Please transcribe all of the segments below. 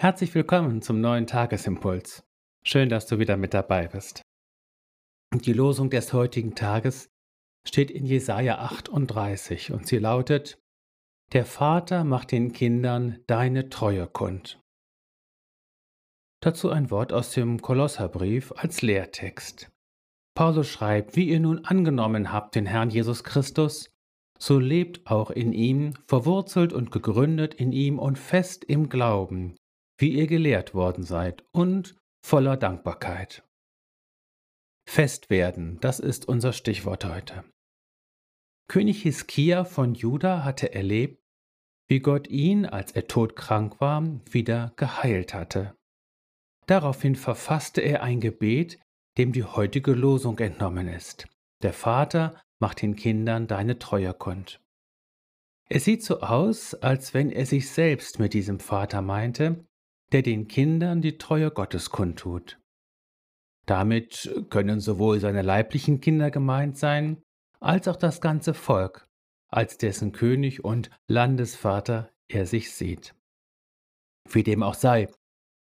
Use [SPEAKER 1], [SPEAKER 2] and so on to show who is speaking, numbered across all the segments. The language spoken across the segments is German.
[SPEAKER 1] Herzlich willkommen zum neuen Tagesimpuls. Schön, dass du wieder mit dabei bist. Die Losung des heutigen Tages steht in Jesaja 38 und sie lautet: Der Vater macht den Kindern deine Treue kund. Dazu ein Wort aus dem Kolosserbrief als Lehrtext. Paulus schreibt: Wie ihr nun angenommen habt den Herrn Jesus Christus, so lebt auch in ihm, verwurzelt und gegründet in ihm und fest im Glauben wie ihr gelehrt worden seid, und voller Dankbarkeit. Fest werden, das ist unser Stichwort heute. König Hiskia von Juda hatte erlebt, wie Gott ihn, als er todkrank war, wieder geheilt hatte. Daraufhin verfasste er ein Gebet, dem die heutige Losung entnommen ist. Der Vater macht den Kindern deine Treue kund. Es sieht so aus, als wenn er sich selbst mit diesem Vater meinte, der den Kindern die Treue Gottes kundtut. Damit können sowohl seine leiblichen Kinder gemeint sein, als auch das ganze Volk, als dessen König und Landesvater er sich sieht. Wie dem auch sei,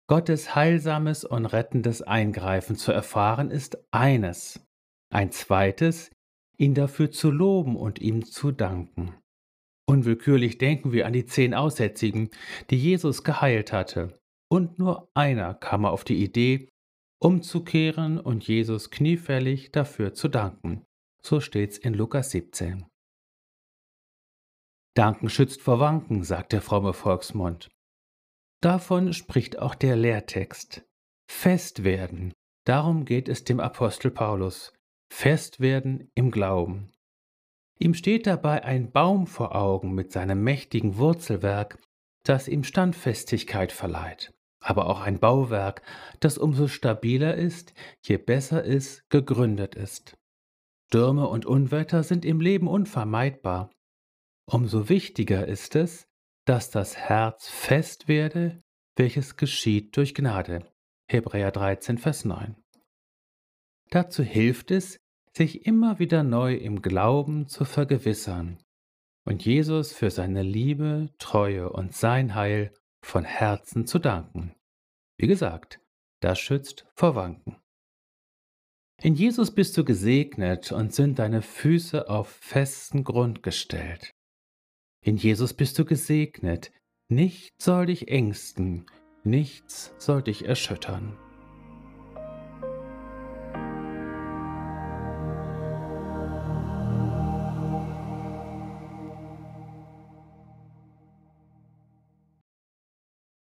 [SPEAKER 1] Gottes heilsames und rettendes Eingreifen zu erfahren ist eines, ein zweites, ihn dafür zu loben und ihm zu danken. Unwillkürlich denken wir an die zehn Aussätzigen, die Jesus geheilt hatte, und nur einer kam auf die Idee, umzukehren und Jesus kniefällig dafür zu danken. So steht's in Lukas 17. Danken schützt vor Wanken, sagt der fromme Volksmund. Davon spricht auch der Lehrtext. Fest werden, darum geht es dem Apostel Paulus. Fest werden im Glauben. Ihm steht dabei ein Baum vor Augen mit seinem mächtigen Wurzelwerk, das ihm Standfestigkeit verleiht aber auch ein Bauwerk, das umso stabiler ist, je besser es gegründet ist. Stürme und Unwetter sind im Leben unvermeidbar. Umso wichtiger ist es, dass das Herz fest werde, welches geschieht durch Gnade. Hebräer 13, Vers 9. Dazu hilft es, sich immer wieder neu im Glauben zu vergewissern und Jesus für seine Liebe, Treue und sein Heil von Herzen zu danken. Wie gesagt, das schützt vor Wanken. In Jesus bist du gesegnet und sind deine Füße auf festen Grund gestellt. In Jesus bist du gesegnet, nichts soll dich ängsten, nichts soll dich erschüttern.